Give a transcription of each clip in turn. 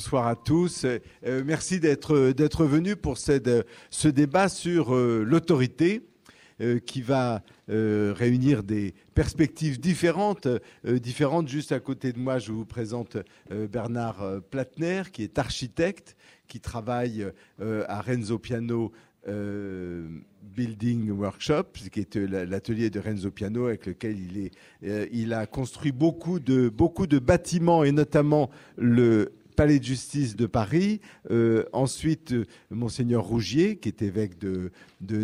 bonsoir à tous. Euh, merci d'être d'être venu pour ce débat sur euh, l'autorité qui va réunir des perspectives différentes. différentes. Juste à côté de moi, je vous présente Bernard Platner, qui est architecte, qui travaille à Renzo Piano Building Workshop, qui est euh, l'atelier de Renzo Piano avec lequel il, euh, il a construit beaucoup de, beaucoup de bâtiments et notamment le Palais de justice de Paris. Euh, ensuite, Monseigneur Rougier, qui est évêque de,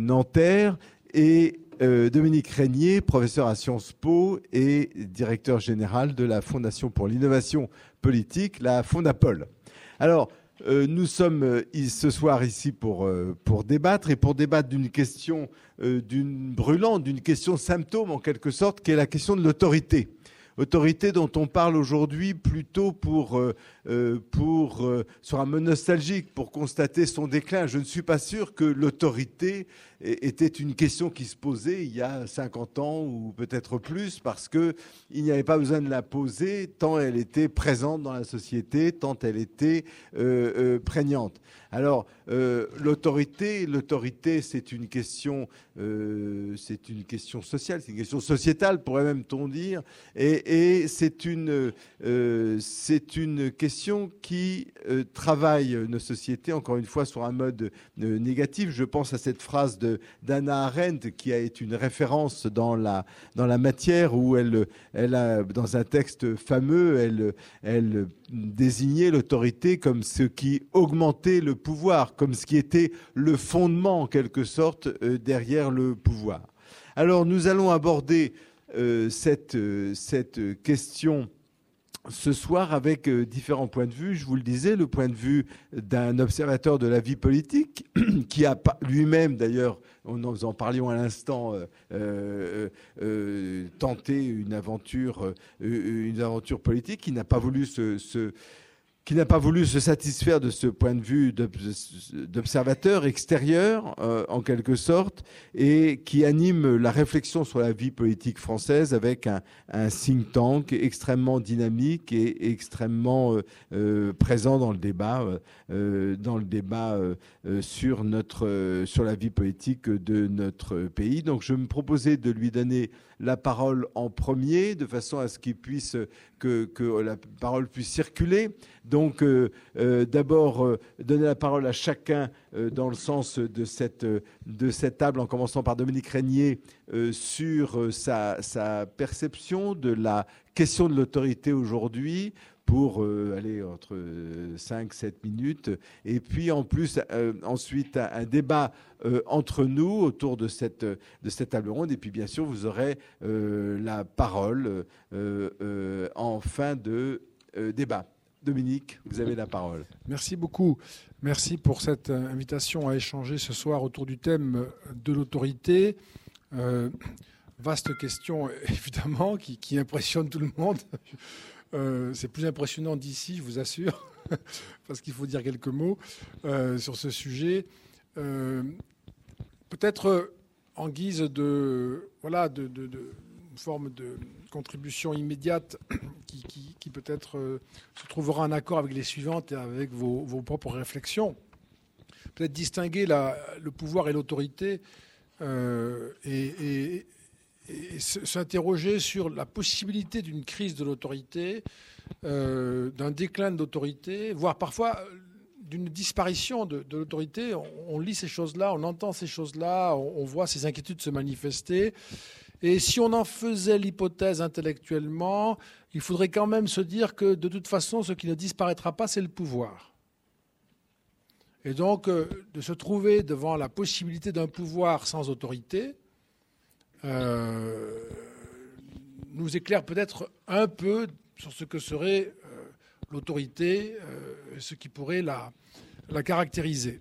Nanterre, et Dominique Régnier, professeur à Sciences Po et directeur général de la Fondation pour l'innovation politique, la Fondapol. Alors, euh, nous sommes euh, ce soir ici pour, euh, pour débattre et pour débattre d'une question d'une brûlante, d'une question symptôme en quelque sorte, qui est la question de l'autorité. Autorité dont on parle aujourd'hui plutôt pour, pour, sur un mode nostalgique, pour constater son déclin. Je ne suis pas sûr que l'autorité était une question qui se posait il y a 50 ans ou peut-être plus parce que il n'y avait pas besoin de la poser tant elle était présente dans la société, tant elle était euh, euh, prégnante. Alors euh, l'autorité, l'autorité, c'est une question, c'est une question sociale, c'est une question sociétale, pourrait même-on dire, et, et c'est une, c'est une question qui travaille nos sociétés encore une fois sur un mode négatif. Je pense à cette phrase de d'Anna Arendt, qui a été une référence dans la, matière, où elle, a, dans un texte fameux, elle, désignait l'autorité comme ce qui augmentait le pouvoir, comme ce qui était le fondement, en quelque sorte, euh, derrière le pouvoir. Alors, nous allons aborder euh, euh, cette question ce soir avec euh, différents points de vue. Je vous le disais, le point de vue d'un observateur de la vie politique qui a lui-même, d'ailleurs, nous en parlions à l'instant, euh, euh, tenté une aventure, politique, qui n'a pas voulu se, se qui n'a pas voulu se satisfaire de ce point de vue d'observateur extérieur, euh, en quelque sorte, et qui anime la réflexion sur la vie politique française avec un, un think tank extrêmement dynamique et extrêmement euh, euh présent dans le débat, euh, dans le débat sur notre sur la vie politique de notre pays. Donc, je me proposais de lui donner la parole en premier, de façon à ce qu'il puisse que, la parole puisse circuler. Donc, euh, euh, d'abord euh, donner la parole à chacun dans le sens de cette table, en commençant par Dominique Régnier sur sa perception de la question de l'autorité aujourd'hui, pour euh, aller entre 5 7 minutes et puis en plus euh, ensuite un, débat euh, entre nous autour de cette de cette table ronde et puis bien sûr vous aurez la parole en fin de débat. Dominique, vous avez la parole. Merci beaucoup. Merci pour cette invitation à échanger ce soir autour du thème de l'autorité. vaste question, évidemment, qui, qui, impressionne tout le monde. Euh, c'est plus impressionnant d'ici, je vous assure, parce qu'il faut dire quelques mots euh, sur ce sujet. Euh, peut-être en guise de, voilà, de, forme de contribution immédiate qui, peut-être se trouvera en accord avec les suivantes et avec vos, propres réflexions. Peut-être distinguer le pouvoir et l'autorité et s'interroger sur la possibilité d'une crise de l'autorité, euh, d'un déclin de l'autorité, voire parfois euh, d'une disparition de, l'autorité. On, lit ces choses-là, on entend ces choses-là, on, voit ces inquiétudes se manifester. Et si on en faisait l'hypothèse intellectuellement, il faudrait quand même se dire que de toute façon, ce qui ne disparaîtra pas, c'est le pouvoir. Et donc, euh, de se trouver devant la possibilité d'un pouvoir sans autorité, euh, nous éclaire peut-être un peu sur ce que serait euh, l'autorité, euh, ce qui pourrait la, la caractériser.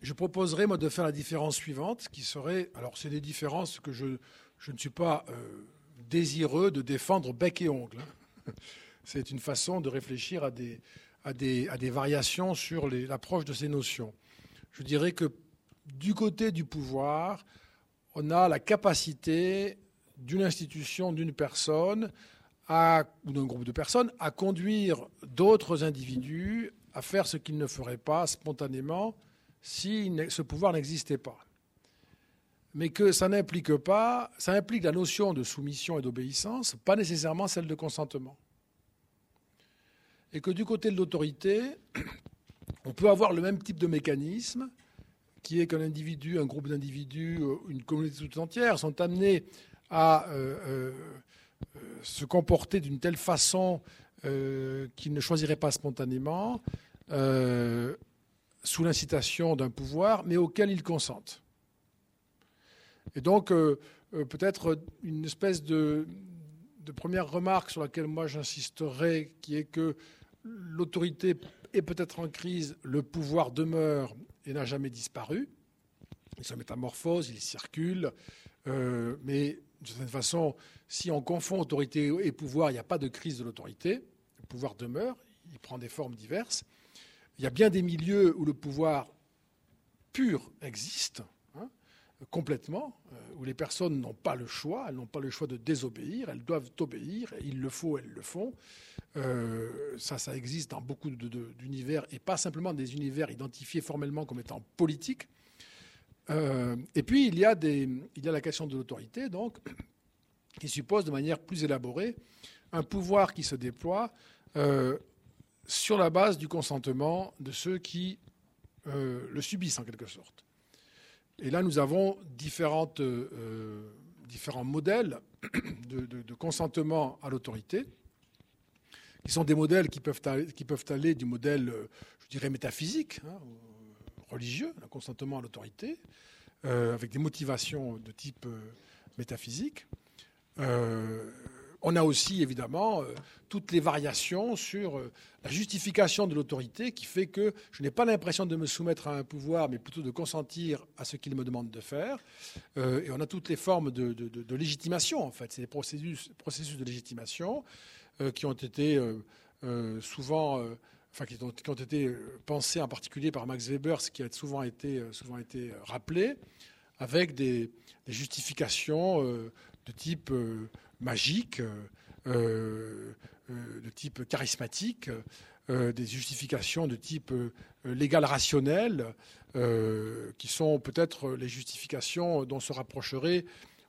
Je proposerais, moi, de faire la différence suivante, qui serait, alors c'est des différences que je, je ne suis pas désireux de défendre bec et ongle. Hein. C'est une façon de réfléchir à des, à des, à des variations sur l'approche de ces notions. Je dirais que du côté du pouvoir, on a la capacité d'une institution, d'une personne, ou d'un groupe de personnes à conduire d'autres individus à faire ce qu'ils ne feraient pas spontanément si ce pouvoir n'existait pas. Mais que ça n'implique pas, ça implique la notion de soumission et d'obéissance, pas nécessairement celle de consentement. Et que du côté de l'autorité, on peut avoir le même type de mécanisme, qui est qu'un individu, un groupe d'individus, euh, une communauté tout entière sont amenés à euh, euh, se comporter d'une telle façon qu'ils ne choisiraient pas spontanément, sous l'incitation d'un pouvoir, mais auquel ils consentent. Et donc, peut-être une espèce de première remarque sur laquelle moi j'insisterai, qui est que l'autorité est peut-être en crise, le pouvoir demeure et n'a jamais disparu. Il se métamorphose, il circule, euh, mais de certaine façon, si on confond autorité et pouvoir, il n'y a pas de crise de l'autorité. Le pouvoir demeure, il prend des formes diverses. Il y a bien des milieux où le pouvoir pur existe, hein, complètement, euh, où les personnes n'ont pas le choix, elles n'ont pas le choix de désobéir, elles doivent obéir, il le faut, elles le font. Euh, ça, ça existe dans beaucoup d'univers, et pas simplement des univers identifiés formellement comme étant politiques. Euh, et puis, il y, a la question de l'autorité, donc, qui suppose de manière plus élaborée un pouvoir qui se déploie euh, sur la base du consentement de ceux qui le subissent, en quelque sorte. Et là, nous avons différents modèles de consentement à l'autorité qui sont des modèles qui peuvent aller, du modèle, euh, je dirais, métaphysique, hein, religieux, un consentement à l'autorité, euh, avec des motivations de type euh, métaphysique. on a aussi évidemment toutes les variations sur la justification de l'autorité qui fait que je n'ai pas l'impression de me soumettre à un pouvoir, mais plutôt de consentir à ce qu'il me demande de faire. et on a toutes les formes de, légitimation, en fait. C'est des processus de légitimation. Euh, qui ont été euh, euh, souvent enfin, qui ont, été pensés en particulier par Max Weber, ce qui a souvent été, souvent été rappelé, avec des, justifications de type magique, de type charismatique, des justifications de type légal rationnel, qui sont peut-être les justifications dont se rapprocherait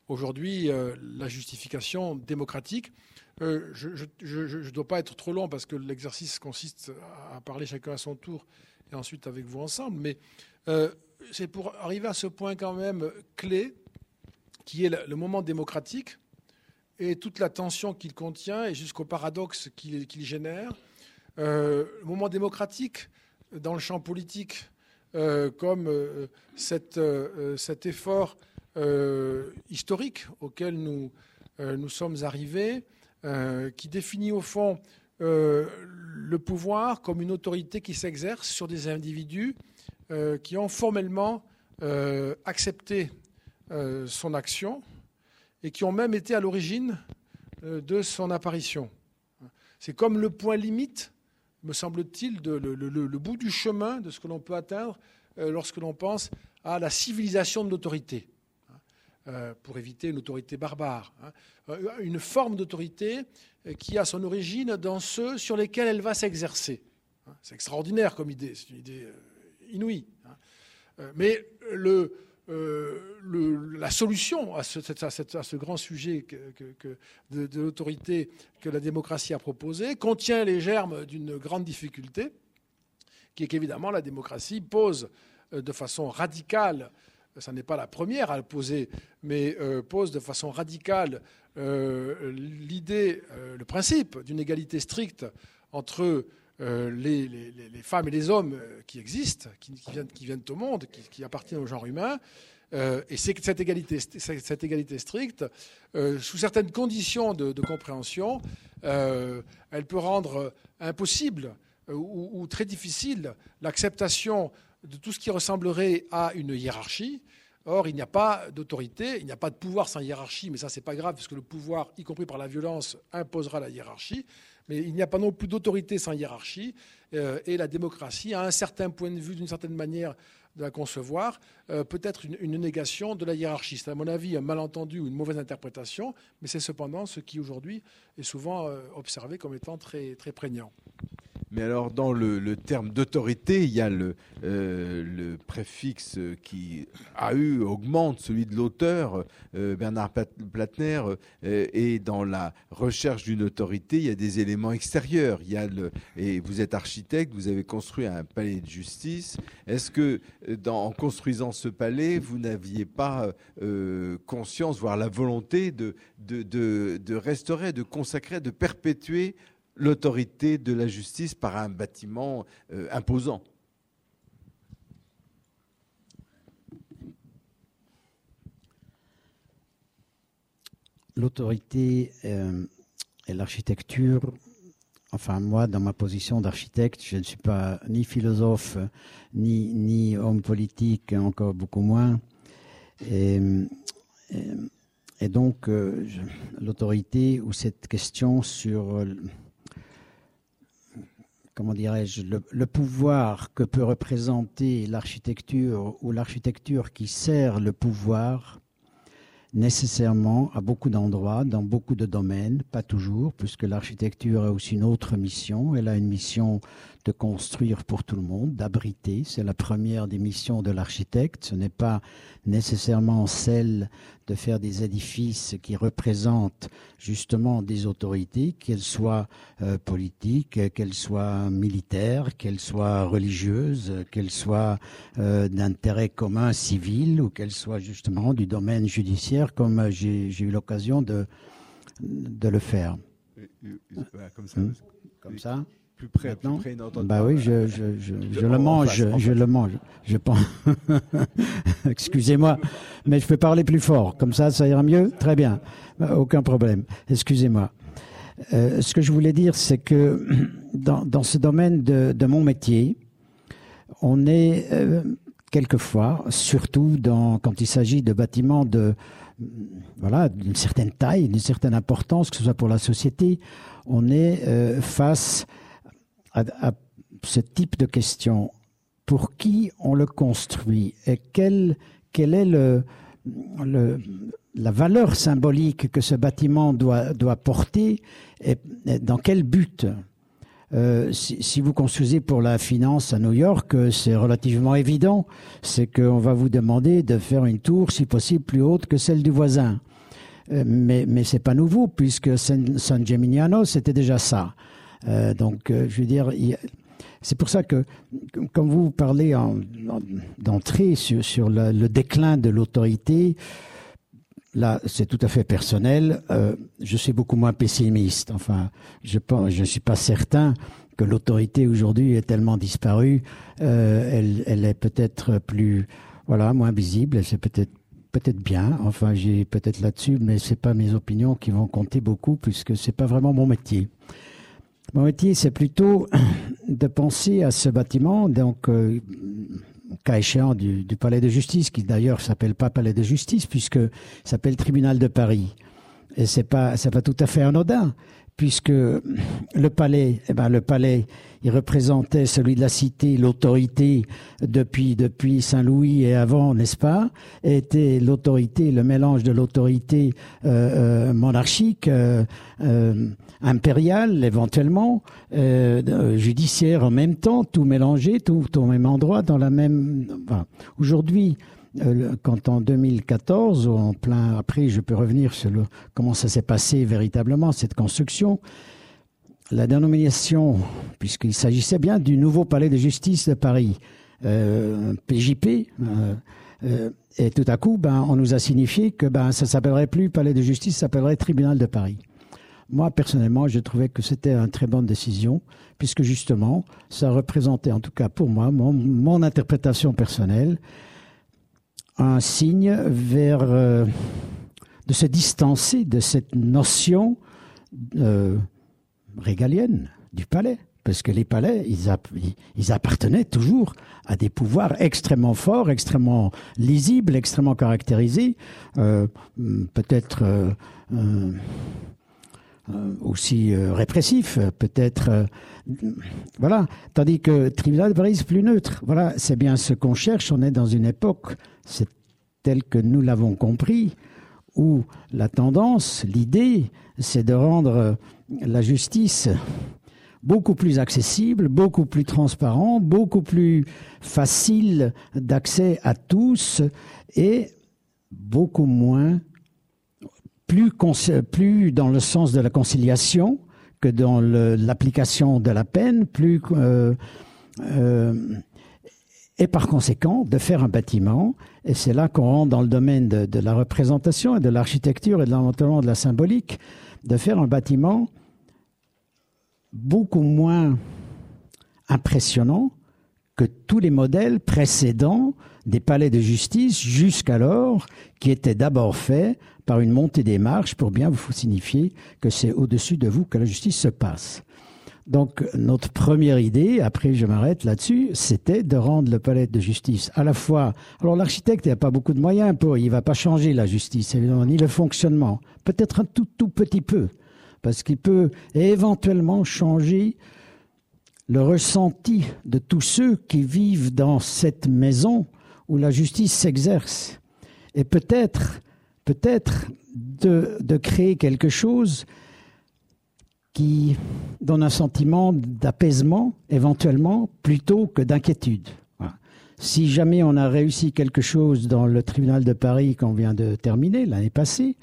aujourd'hui la justification démocratique. Euh, je ne dois pas être trop long parce que l'exercice consiste à parler chacun à son tour et ensuite avec vous ensemble. Mais euh, c'est pour arriver à ce point quand même clé qui est le, moment démocratique et toute la tension qu'il contient et jusqu'au paradoxe qu'il génère. Euh, le moment démocratique dans le champ politique comme cet effort historique auquel nous, nous sommes arrivés euh, qui définit au fond euh, le pouvoir comme une autorité qui s'exerce sur des individus euh, qui ont formellement accepté son action et qui ont même été à l'origine de son apparition. C'est comme le point limite, me semble-t-il, le, le, bout du chemin de ce que l'on peut atteindre lorsque l'on pense à la civilisation de l'autorité. Euh, pour éviter une autorité barbare. Hein. Euh, une forme d'autorité euh, qui a son origine dans ceux sur lesquels elle va s'exercer. Hein. C'est extraordinaire comme idée, c'est une idée inouïe. Hein. Mais la solution à ce, grand sujet de l'autorité que la démocratie a proposé contient les germes d'une grande difficulté, qui est qu'évidemment la démocratie pose de façon radicale ça n'est pas la première à le poser, mais euh, pose de façon radicale euh, l'idée, euh, le principe d'une égalité stricte entre les, femmes et les hommes qui existent, qui, viennent, au monde, qui, appartiennent au genre humain. et c'est cette égalité, cette égalité stricte, sous certaines conditions de, compréhension, elle peut rendre impossible ou très difficile l'acceptation de tout ce qui ressemblerait à une hiérarchie. Or, il n'y a pas d'autorité, il n'y a pas de pouvoir sans hiérarchie, mais ça, c'est pas grave, parce que le pouvoir, y compris par la violence, imposera la hiérarchie. Mais il n'y a pas non plus d'autorité sans hiérarchie. Euh, et la démocratie, à un certain point de vue, d'une certaine manière, de la concevoir, euh, peut-être une, négation de la hiérarchie. C'est à mon avis un malentendu ou une mauvaise interprétation, mais c'est cependant ce qui aujourd'hui est souvent euh, observé comme étant très, très prégnant. Mais alors, dans le, terme d'autorité, il y a le, euh, le, préfixe qui a eu, augmente celui de l'auteur, euh, Bernard Platner, euh, et dans la recherche d'une autorité, il y a des éléments extérieurs. Il y a le, et vous êtes architecte, vous avez construit un palais de justice. Est-ce que, en construisant ce palais, vous n'aviez pas conscience, voire la volonté de restaurer, de consacrer, de perpétuer l'autorité de la justice par un bâtiment euh, imposant. L'autorité euh, et l'architecture, enfin moi, dans ma position d'architecte, je ne suis pas ni philosophe, ni, homme politique, encore beaucoup moins. Et, et, donc, euh, l'autorité ou cette question sur comment dirais-je, le, pouvoir que peut représenter l'architecture ou l'architecture qui sert le pouvoir nécessairement à beaucoup d'endroits, dans beaucoup de domaines, pas toujours, puisque l'architecture a aussi une autre mission. Elle a une mission de construire pour tout le monde, d'abriter. C'est la première des missions de l'architecte. Ce n'est pas nécessairement celle de faire des édifices qui représentent justement des autorités, qu'elles soient euh, politiques, qu'elles soient militaires, qu'elles soient religieuses, qu'elles soient euh, d'intérêt commun civil ou qu'elles soient justement du domaine judiciaire, comme j'ai eu l'occasion de, de le faire. Comme ça. Hmm. Comme ça? Plus près, Bah oui, je, je, je, je le mange, je le mange. Je pense. Excusez-moi, mais je peux parler plus fort. Comme ça, ça ira mieux. Très bien, bah, aucun problème. Excusez-moi. Euh, ce que je voulais dire, c'est que dans, dans, ce domaine de, de, mon métier, on est euh, quelquefois, surtout dans, quand il s'agit de bâtiments de voilà d'une certaine taille, d'une certaine importance, que ce soit pour la société, on est euh, face à, ce type de question. Pour qui on le construit et quelle, quelle est le, la valeur symbolique que ce bâtiment doit, doit porter et, dans quel but? Euh, si, vous construisez pour la finance à New York, euh, c'est relativement évident. C'est qu'on va vous demander de faire une tour, si possible, plus haute que celle du voisin. Euh, mais mais c'est pas nouveau puisque San, San Gemignano c'était déjà ça. Euh, donc, euh, je veux dire, c'est pour ça que, comme vous parlez d'entrée sur, sur le, déclin de l'autorité, là, c'est tout à fait personnel. Euh, je suis beaucoup moins pessimiste. Enfin, je ne je suis pas certain que l'autorité aujourd'hui est tellement disparue. elle, elle est peut-être plus, voilà, moins visible. C'est peut-être peut-être bien. Enfin, j'ai peut-être là-dessus, mais c'est pas mes opinions qui vont compter beaucoup puisque c'est pas vraiment mon métier. Mon métier, c'est plutôt de penser à ce bâtiment, donc, euh, cas échéant, du, palais de justice, qui d'ailleurs s'appelle pas palais de justice, puisque s'appelle tribunal de Paris. Et c'est pas, c'est pas tout à fait anodin puisque le palais, eh ben le palais, il représentait celui de la cité, l'autorité depuis depuis Saint-Louis et avant, n'est-ce pas Était l'autorité, le mélange de l'autorité euh, euh monarchique, euh, impériale éventuellement, judiciaire en même temps, tout mélangé, tout au même endroit, dans la même. Enfin, Aujourd'hui, quand en 2014, en plein après, je peux revenir sur comment ça s'est passé véritablement cette construction. La dénomination, puisqu'il s'agissait bien du nouveau palais de justice de Paris, euh, PJP, euh, euh, et tout à coup, ben, on nous a signifié que ben, ça s'appellerait plus palais de justice, ça s'appellerait tribunal de Paris. Moi, personnellement, je trouvais que c'était une très bonne décision, puisque justement, ça représentait, en tout cas pour moi, mon interprétation personnelle, un signe vers euh, de se distancer de cette notion euh, régalienne du palais. Parce que les palais, ils, ils, appartenaient toujours à des pouvoirs extrêmement forts, extrêmement lisibles, extrêmement caractérisés. Euh, Peut-être, aussi répressif, peut-être. voilà. Tandis que Paris est plus neutre. Voilà, c'est bien ce qu'on cherche. On est dans une époque, c'est tel que nous l'avons compris, où la tendance, l'idée, c'est de rendre la justice beaucoup plus accessible, beaucoup plus transparent, beaucoup plus facile d'accès à tous et beaucoup moins, plus, plus dans le sens de la conciliation que dans l'application de la peine, plus euh, euh, et par conséquent de faire un bâtiment. Et c'est là qu'on rentre dans le domaine de, la représentation et de l'architecture et de l'inventement de la symbolique, de faire un bâtiment beaucoup moins impressionnant que tous les modèles précédents des palais de justice jusqu'alors, qui étaient d'abord faits par une montée des marches pour bien vous signifier que c'est au-dessus de vous que la justice se passe. Donc notre première idée, après je m'arrête là-dessus, c'était de rendre le palais de justice à la fois. Alors l'architecte n'a pas beaucoup de moyens pour, il va pas changer la justice ni le fonctionnement, peut-être un tout tout petit peu, parce qu'il peut éventuellement changer le ressenti de tous ceux qui vivent dans cette maison où la justice s'exerce. Et peut-être, peut-être de, créer quelque chose qui donne un sentiment d'apaisement, éventuellement, plutôt que d'inquiétude. Si jamais on a réussi quelque chose dans le tribunal de Paris qu'on vient de terminer l'année passée,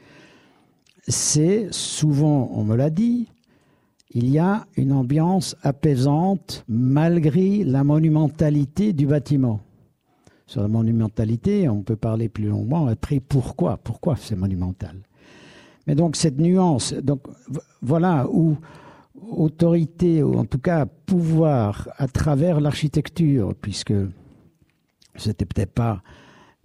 c'est souvent, on me l'a dit, il y a une ambiance apaisante malgré la monumentalité du bâtiment. Sur la monumentalité, on peut parler plus longuement après pourquoi, pourquoi c'est monumental. Mais donc cette nuance, donc voilà où autorité, ou en tout cas pouvoir à travers l'architecture, puisque c'était peut-être pas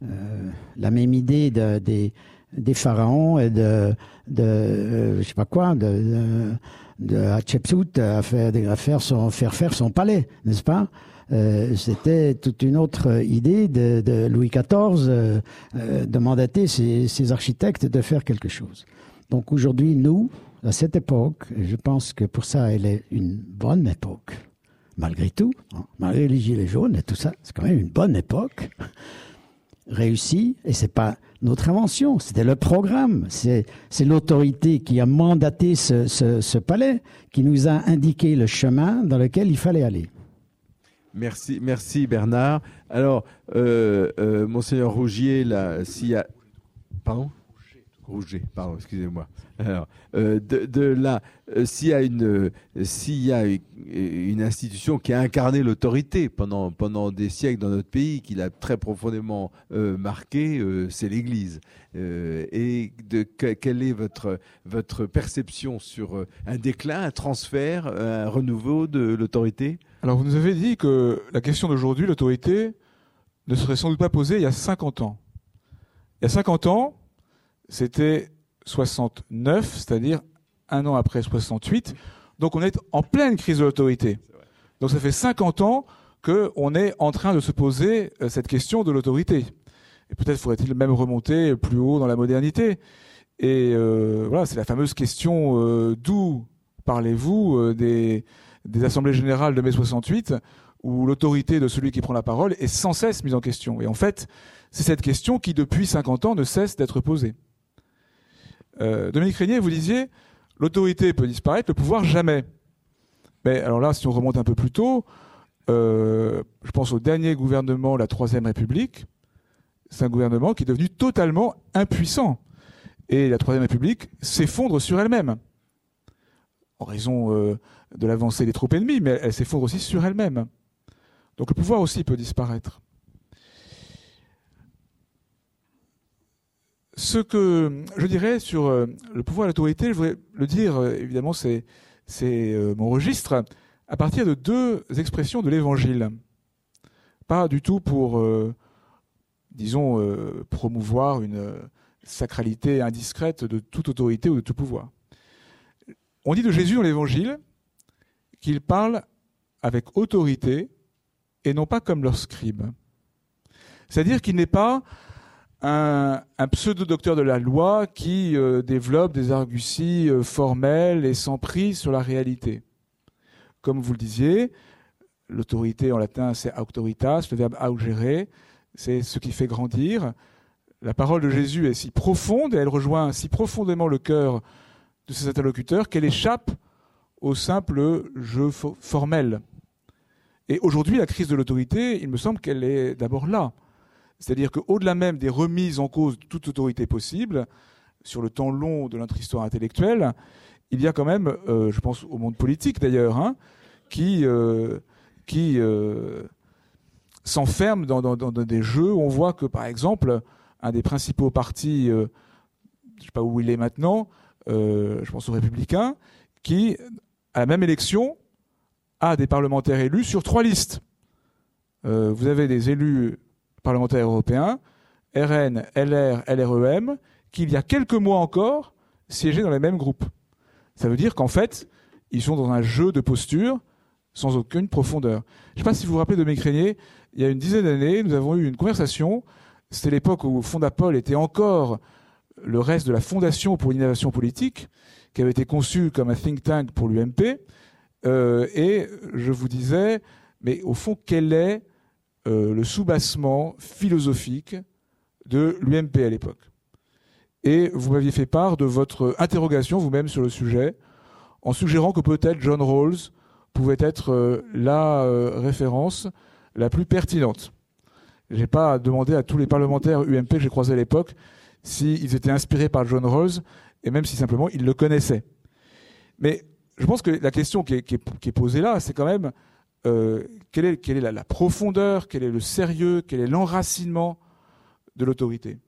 euh, la même idée de, des, pharaons et de, de euh, je sais pas quoi, de, de, Hatshepsut à faire, à faire, son, faire faire son palais, n'est-ce pas? Euh, C'était toute une autre idée de, Louis XIV de mandater ses, architectes de faire quelque chose. Donc aujourd'hui, nous, à cette époque, je pense que pour ça, elle est une bonne époque. Malgré tout, hein, malgré les gilets jaunes et tout ça, c'est quand même une bonne époque réussie, et c'est pas notre invention, c'était le programme, c'est l'autorité qui a mandaté ce, palais, qui nous a indiqué le chemin dans lequel il fallait aller. Merci, merci Bernard. Alors, euh, euh, monseigneur Rougier, s'il y a... Pardon Rouget, pardon, excusez-moi. Alors, euh, de, là, euh, s'il y a une, s'il y a une institution qui a incarné l'autorité pendant pendant des siècles dans notre pays, qui l'a très profondément marqué, c'est l'Église. Et quelle est votre votre perception sur un déclin, un transfert, un renouveau de l'autorité? Alors, vous nous avez dit que la question d'aujourd'hui, l'autorité, ne serait sans doute pas posée il y a 50 ans. Il y a 50 ans, c'était 69, c'est-à-dire un an après 68. Donc on est en pleine crise de l'autorité. Donc ça fait 50 ans qu'on est en train de se poser euh, cette question de l'autorité. Et peut-être faudrait-il même remonter plus haut dans la modernité. Et euh, voilà, c'est la fameuse question euh, d'où parlez-vous des, des assemblées générales de mai 68 où l'autorité de celui qui prend la parole est sans cesse mise en question. Et en fait, c'est cette question qui, depuis 50 ans, ne cesse d'être posée. Euh, Dominique Régnier, vous disiez, l'autorité peut disparaître, le pouvoir jamais. Mais alors là, si on remonte un peu plus tôt, euh, je pense au dernier gouvernement, la Troisième République. C'est un gouvernement qui est devenu totalement impuissant. Et la Troisième République s'effondre sur elle-même. Raison euh, de l'avancée des troupes ennemies, mais elle s'effondre aussi sur elle-même. Donc le pouvoir aussi peut disparaître. ce que je dirais sur euh, le pouvoir et l'autorité, je voudrais le dire, euh, évidemment, c'est, mon registre, à partir de deux expressions de l'Évangile. Pas du tout pour, disons, promouvoir une sacralité indiscrète de toute autorité ou de tout pouvoir. On dit de Jésus dans l'Évangile qu'il parle avec autorité et non pas comme leur scribe. C'est-à-dire qu'il n'est pas un, pseudo-docteur de la loi qui euh, développe des arguties euh, formelles et sans prise sur la réalité. Comme vous le disiez, l'autorité en latin c'est autoritas, le verbe augere, c'est ce qui fait grandir. La parole de Jésus est si profonde et elle rejoint si profondément le cœur de ses interlocuteurs qu'elle échappe au simple jeu formel. Et aujourd'hui, la crise de l'autorité, il me semble qu'elle est d'abord là. C'est-à-dire qu'au-delà même des remises en cause de toute autorité possible, sur le temps long de notre histoire intellectuelle, il y a quand même, euh, je pense au monde politique d'ailleurs, hein, qui, euh, qui euh, s'enferme dans, des jeux où on voit que, par exemple, un des principaux partis, je ne sais pas où il est maintenant, je pense aux Républicains, qui, à la même élection, a des parlementaires élus sur trois listes. vous avez des élus parlementaires européens, RN, LR, LREM, qui il y a quelques mois encore siégeaient dans les mêmes groupes. Ça veut dire qu'en fait, ils sont dans un jeu de posture sans aucune profondeur. Je ne sais pas si vous vous rappelez de mes il y a une dizaine d'années, nous avons eu une conversation. C'était l'époque où Fondapol était encore le reste de la Fondation pour l'innovation politique, qui avait été conçue comme un think tank pour l'UMP. Euh, et je vous disais, mais au fond, quel est euh, le soubassement philosophique de l'UMP à l'époque? Et vous m'aviez fait part de votre interrogation vous-même sur le sujet, en suggérant que peut-être John Rawls pouvait être euh, la euh, référence la plus pertinente. Je n'ai pas demandé à tous les parlementaires UMP que j'ai croisés à l'époque s'ils étaient inspirés par John Rawls, et même si simplement ils le connaissaient. Mais je pense que la question qui est posée là, c'est quand même euh, quelle est, la, profondeur, quel est le sérieux, quel est l'enracinement de l'autorité?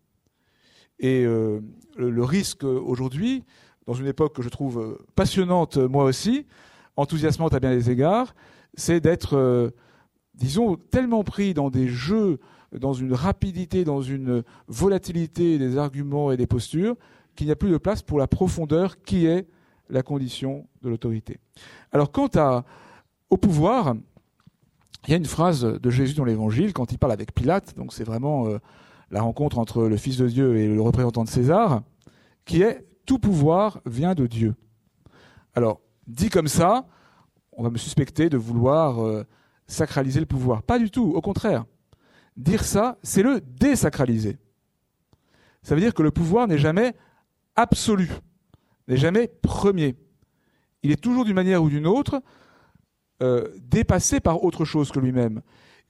Et euh, le, risque aujourd'hui, dans une époque que je trouve euh, passionnante moi aussi, enthousiasmante à bien des égards, c'est d'être, disons, tellement pris dans des jeux, dans une rapidité, dans une volatilité des arguments et des postures, qu'il n'y a plus de place pour la profondeur qui est la condition de l'autorité. Alors quant au pouvoir, il y a une phrase de Jésus dans l'Évangile quand il parle avec Pilate, donc c'est vraiment euh, la rencontre entre le Fils de Dieu et le représentant de César, qui est tout pouvoir vient de Dieu. Alors, dit comme ça, on va me suspecter de vouloir euh, sacraliser le pouvoir. Pas du tout, au contraire. Dire ça, c'est le désacraliser. Ça veut dire que le pouvoir n'est jamais absolu, n'est jamais premier. Il est toujours d'une manière ou d'une autre euh, dépassé par autre chose que lui-même,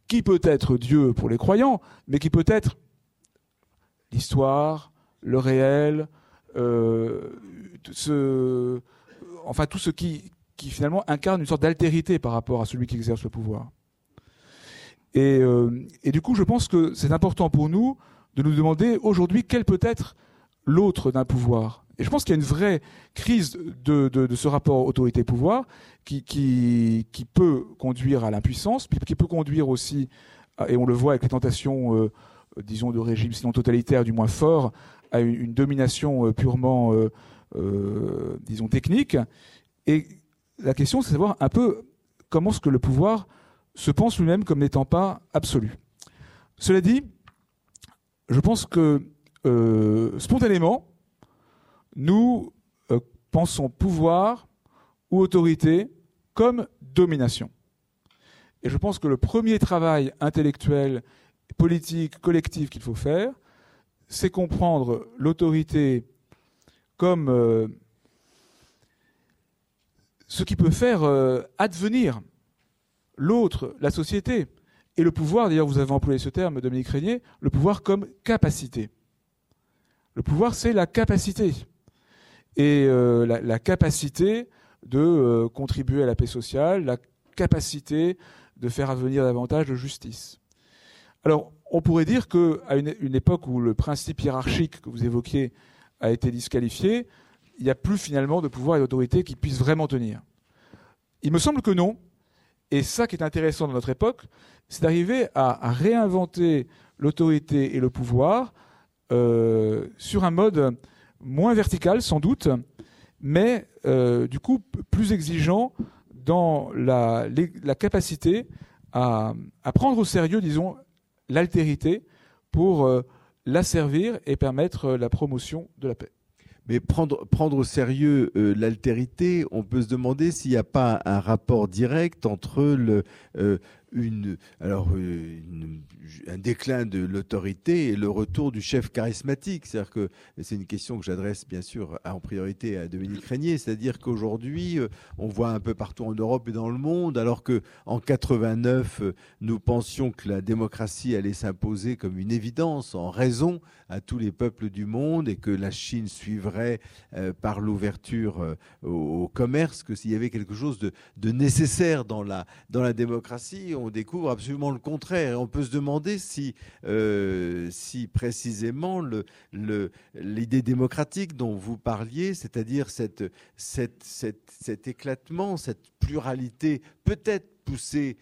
qui peut être Dieu pour les croyants, mais qui peut être l'histoire, le réel, euh, enfin tout ce qui finalement incarne une sorte d'altérité par rapport à celui qui exerce le pouvoir. Et, euh, et du coup, je pense que c'est important pour nous de nous demander aujourd'hui quel peut être l'autre d'un pouvoir. Et je pense qu'il y a une vraie crise de, ce rapport autorité-pouvoir qui, peut conduire à l'impuissance, puis qui peut conduire aussi, et on le voit avec les tentations, euh, disons, de régime sinon totalitaire, du moins fort, à une, domination euh, purement, disons, technique. Et la question, c'est de savoir un peu comment est-ce que le pouvoir se pense lui-même comme n'étant pas absolu. Cela dit, je pense que spontanément, nous euh, pensons pouvoir ou autorité comme domination. Et je pense que le premier travail intellectuel, politique, collectif qu'il faut faire, c'est comprendre l'autorité comme euh, ce qui peut faire euh, advenir l'autre, la société, et le pouvoir, d'ailleurs vous avez employé ce terme, Dominique Régnier, le pouvoir comme capacité. Le pouvoir, c'est la capacité et euh, la, capacité de euh, contribuer à la paix sociale, la capacité de faire advenir davantage de justice. Alors, on pourrait dire qu'à une, une époque où le principe hiérarchique que vous évoquiez a été disqualifié, il n'y a plus finalement de pouvoir et d'autorité qui puissent vraiment tenir. Il me semble que non. Et ça qui est intéressant dans notre époque, c'est d'arriver à, réinventer l'autorité et le pouvoir euh, sur un mode moins vertical sans doute, mais euh, du coup plus exigeant dans la, capacité à, prendre au sérieux, disons, l'altérité pour euh, la servir et permettre la promotion de la paix. Mais prendre, au sérieux euh, l'altérité, on peut se demander s'il n'y a pas un rapport direct entre le, euh, alors, euh, un déclin de l'autorité et le retour du chef charismatique. C'est-à-dire que c'est une question que j'adresse bien sûr en priorité à Dominique Régnier. C'est-à-dire qu'aujourd'hui, euh, on voit un peu partout en Europe et dans le monde, alors que en 89, euh, nous pensions que la démocratie allait s'imposer comme une évidence en raison à tous les peuples du monde et que la Chine suivrait par l'ouverture au, commerce, que s'il y avait quelque chose de, de nécessaire dans la, dans la démocratie, on découvre absolument le contraire. On peut se demander si, euh, si précisément l'idée démocratique dont vous parliez, c'est-à-dire cet éclatement, cette pluralité peut-être poussée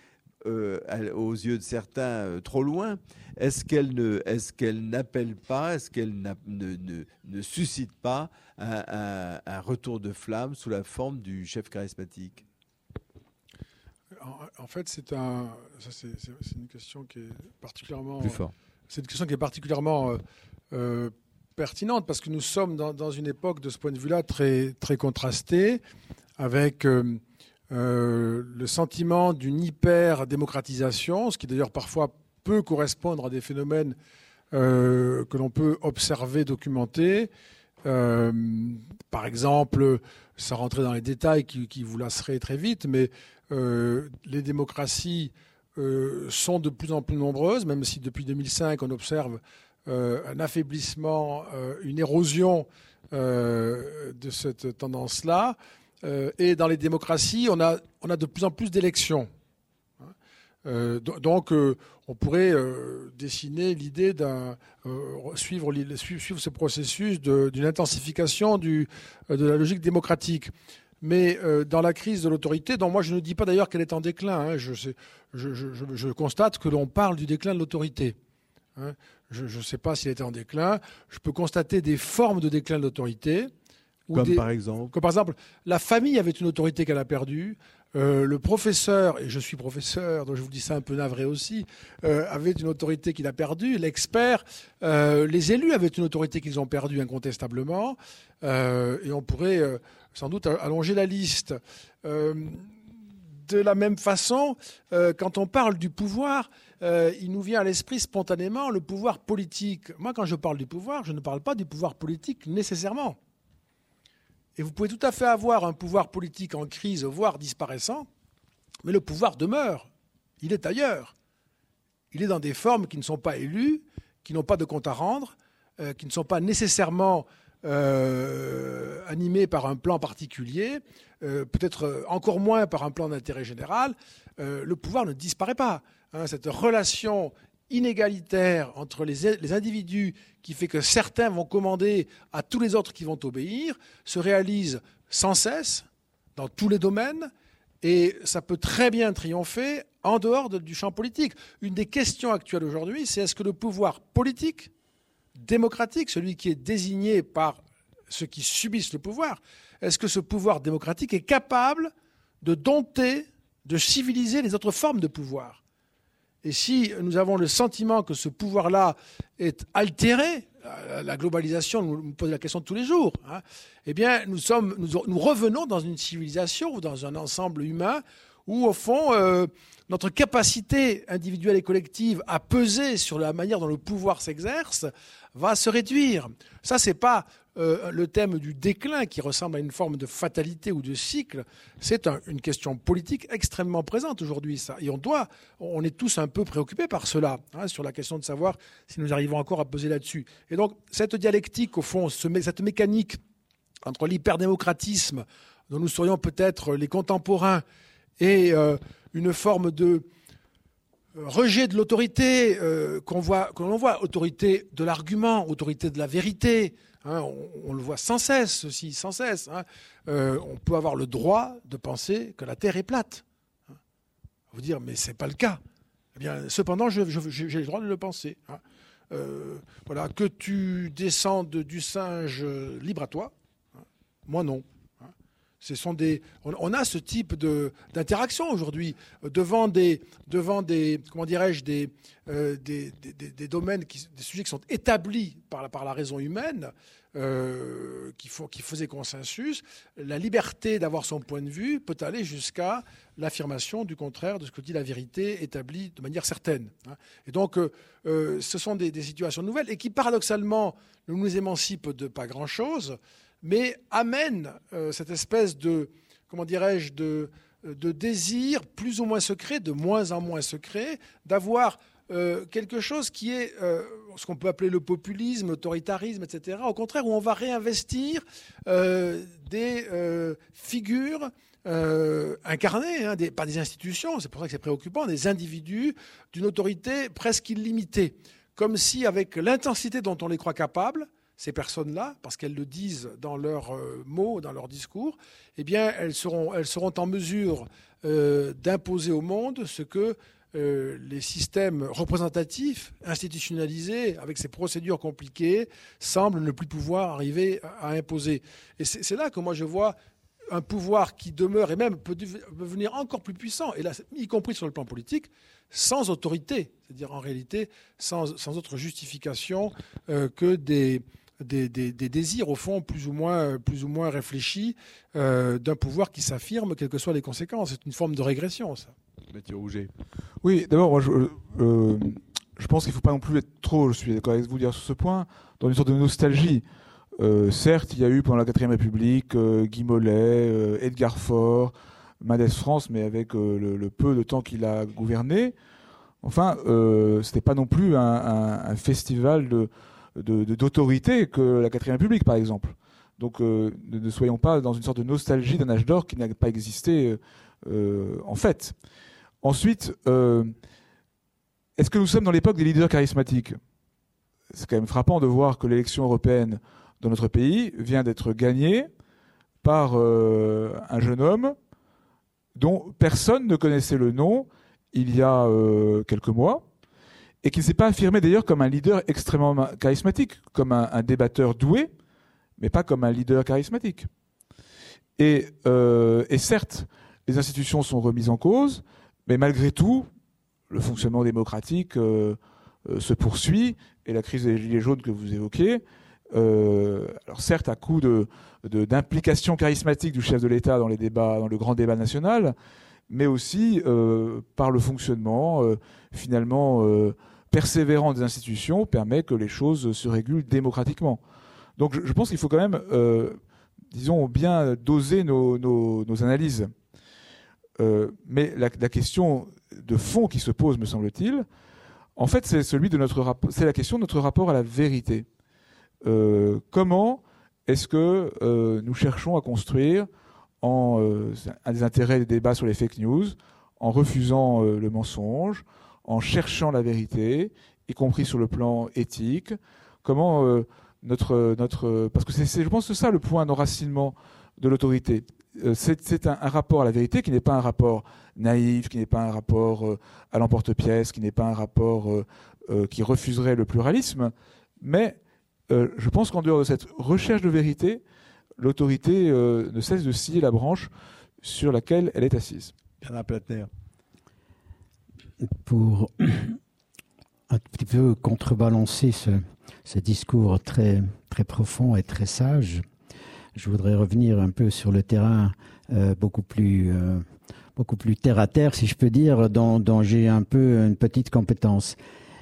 euh, aux yeux de certains euh, trop loin, est-ce qu'elle n'appelle pas, est-ce qu'elle ne, ne, suscite pas un, retour de flamme sous la forme du chef charismatique? En, fait, c'est un, c'est, une question qui est particulièrement. Plus fort. C'est une question qui est particulièrement euh, euh, pertinente parce que nous sommes dans, une époque de ce point de vue-là très, très contrastée avec euh, le sentiment d'une hyper-démocratisation, ce qui d'ailleurs parfois peut correspondre à des phénomènes que l'on peut observer, documenter. par exemple, sans rentrer dans les détails qui, qui vous lasseraient très vite, mais les démocraties euh, sont de plus en plus nombreuses, même si depuis 2005 on observe euh, un affaiblissement, une érosion de cette tendance-là. et dans les démocraties, on a, on a de plus en plus d'élections. donc, on pourrait dessiner l'idée d'un suivre, suivre, ce processus d'une intensification du, de la logique démocratique. Mais euh, dans la crise de l'autorité, dont moi je ne dis pas d'ailleurs qu'elle est en déclin, hein, je, constate que l'on parle du déclin de l'autorité. Hein. je ne sais pas si elle était en déclin. Je peux constater des formes de déclin de l'autorité. Comme par exemple Comme par exemple, la famille avait une autorité qu'elle a perdue. Euh, le professeur, et je suis professeur, donc je vous dis ça un peu navré aussi, euh, avait une autorité qu'il a perdue. L'expert, les élus avaient une autorité qu'ils ont perdue incontestablement. et on pourrait sans doute allonger la liste. Euh, de la même façon, euh, quand on parle du pouvoir, euh, il nous vient à l'esprit spontanément le pouvoir politique. Moi, quand je parle du pouvoir, je ne parle pas du pouvoir politique nécessairement. Et vous pouvez tout à fait avoir un pouvoir politique en crise, voire disparaissant, mais le pouvoir demeure. Il est ailleurs. Il est dans des formes qui ne sont pas élues, qui n'ont pas de compte à rendre, qui ne sont pas nécessairement euh, animé par un plan particulier, euh, peut-être encore moins par un plan d'intérêt général, euh, le pouvoir ne disparaît pas. Hein. cette relation inégalitaire entre les, les, individus qui fait que certains vont commander à tous les autres qui vont obéir se réalise sans cesse dans tous les domaines et ça peut très bien triompher en dehors du champ politique. Une des questions actuelles aujourd'hui, c'est est-ce que le pouvoir politique démocratique, celui qui est désigné par ceux qui subissent le pouvoir, est-ce que ce pouvoir démocratique est capable de dompter, de civiliser les autres formes de pouvoir? Et si nous avons le sentiment que ce pouvoir-là est altéré, la globalisation nous pose la question de tous les jours, hein, eh bien nous, sommes, nous, revenons dans une civilisation ou dans un ensemble humain où, au fond, euh, notre capacité individuelle et collective à peser sur la manière dont le pouvoir s'exerce va se réduire. Ça, c'est pas euh, le thème du déclin qui ressemble à une forme de fatalité ou de cycle. C'est une question politique extrêmement présente aujourd'hui, ça. Et on doit, on est tous un peu préoccupés par cela, hein, sur la question de savoir si nous arrivons encore à peser là-dessus. Et donc, cette dialectique, au fond, cette mécanique entre l'hyperdémocratisme, dont nous serions peut-être les contemporains, et euh, une forme de rejet de l'autorité euh, qu'on voit, l'on autorité de l'argument, autorité de la vérité. Hein, on, le voit sans cesse, ceci, sans cesse. Hein. Euh, on peut avoir le droit de penser que la Terre est plate. Hein. Vous dire, mais c'est pas le cas. Eh bien, cependant, j'ai le droit de le penser. Euh, voilà, que tu descendes du singe libre à toi. Moi non. Ce sont des, on, a ce type de, d'interaction aujourd'hui devant des, devant des, comment dirais-je, des, des, des, domaines, qui, des sujets qui sont établis par la, par la raison humaine. Euh, qui, qui faisait consensus, la liberté d'avoir son point de vue peut aller jusqu'à l'affirmation du contraire de ce que dit la vérité établie de manière certaine. Hein. Et donc, euh, euh, ce sont des, situations nouvelles et qui, paradoxalement, ne nous émancipent de pas grand-chose, mais amènent cette espèce de, comment dirais-je, de, de désir plus ou moins secret, de moins en moins secret, d'avoir euh, quelque chose qui est euh, ce qu'on peut appeler le populisme, l'autoritarisme, etc. Au contraire, où on va réinvestir euh, des figures incarnées hein, par des institutions, c'est pour ça que c'est préoccupant, des individus d'une autorité presque illimitée. Comme si, avec l'intensité dont on les croit capables, ces personnes-là, parce qu'elles le disent dans leurs mots, dans leurs discours, eh bien, elles seront, elles seront en mesure d'imposer au monde ce que euh, les systèmes représentatifs, institutionnalisés, avec ces procédures compliquées, semblent ne plus pouvoir arriver à, imposer. Et c'est là que moi je vois un pouvoir qui demeure et même peut devenir encore plus puissant, y compris sur le plan politique, sans autorité, c'est-à-dire en réalité sans, autre justification euh, que des, des, désirs, au fond, plus ou moins, plus ou moins réfléchis euh, d'un pouvoir qui s'affirme, quelles que soient les conséquences. C'est une forme de régression, ça. Mathieu Rouget. Oui, d'abord, je, euh, je pense qu'il ne faut pas non plus être trop, je suis d'accord avec vous dire sur ce point, dans une sorte de nostalgie. Euh, certes, il y a eu pendant la 4 République euh, Guy Mollet, Edgar Faure, Madès France, mais avec le, peu de temps qu'il a gouverné. Enfin, ce n'était pas non plus un, festival de, d'autorité que la 4 République, par exemple. Donc, ne, ne, soyons pas dans une sorte de nostalgie d'un âge d'or qui n'a pas existé en fait. Ensuite, euh, est-ce que nous sommes dans l'époque des leaders charismatiques? C'est quand même frappant de voir que l'élection européenne dans notre pays vient d'être gagnée par euh, un jeune homme dont personne ne connaissait le nom il y a euh, quelques mois et qui ne s'est pas affirmé d'ailleurs comme un leader extrêmement charismatique, comme un, débatteur doué, mais pas comme un leader charismatique. Et, et certes, les institutions sont remises en cause, mais malgré tout, le fonctionnement démocratique euh, euh, se poursuit et la crise des gilets jaunes que vous évoquez, euh, alors certes à coup d'implication charismatique du chef de l'État dans dans le grand débat national, mais aussi par le fonctionnement finalement persévérant des institutions permet que les choses se régulent démocratiquement. Donc je, pense qu'il faut quand même, disons, bien doser nos, analyses. Euh, mais la, question de fond qui se pose, me semble-t-il, en fait, c'est celui de notre c'est la question de notre rapport à la vérité. Euh, comment est-ce que euh, nous cherchons à construire un des intérêts des débats sur les fake news, en refusant le mensonge, en cherchant la vérité, y compris sur le plan éthique. Comment notre notre parce que c'est je pense que ça le point d'enracinement de l'autorité. Euh, c'est un, rapport à la vérité qui n'est pas un rapport naïf, qui n'est pas un rapport euh, à l'emporte-pièce, qui n'est pas un rapport euh, qui refuserait le pluralisme, mais je pense qu'en dehors de cette recherche de vérité, l'autorité ne cesse de scier la branche sur laquelle elle est assise. Bernard Platner. Pour un petit peu contrebalancer ce, discours très, très profond et très sage, je voudrais revenir un peu sur le terrain euh, beaucoup plus euh, beaucoup plus terre à terre, si je peux dire, dont, j'ai un peu une petite compétence.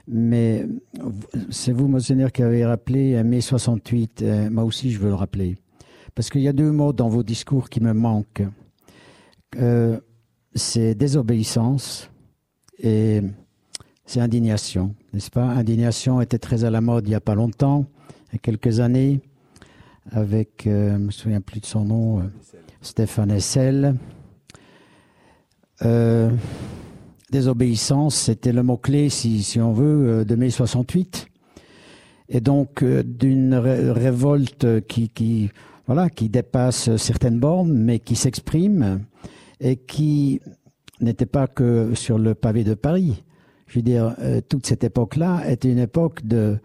Mais c'est vous, Monseigneur, qui avez rappelé mai 68. Euh, moi aussi, je veux le rappeler. Parce qu'il y a deux mots dans vos discours qui me manquent. c'est désobéissance et c'est indignation, n'est-ce pas? Indignation était très à la mode il n'y a pas longtemps, il y a quelques années avec, euh, je me souviens plus de son nom, euh, Stéphane Essel. Euh, désobéissance, c'était le mot-clé, si, si, on veut, de mai 68. Et donc, d'une révolte qui, qui, voilà, qui dépasse certaines bornes, mais qui s'exprime et qui n'était pas que sur le pavé de Paris. Je veux dire, toute cette époque-là était une époque de,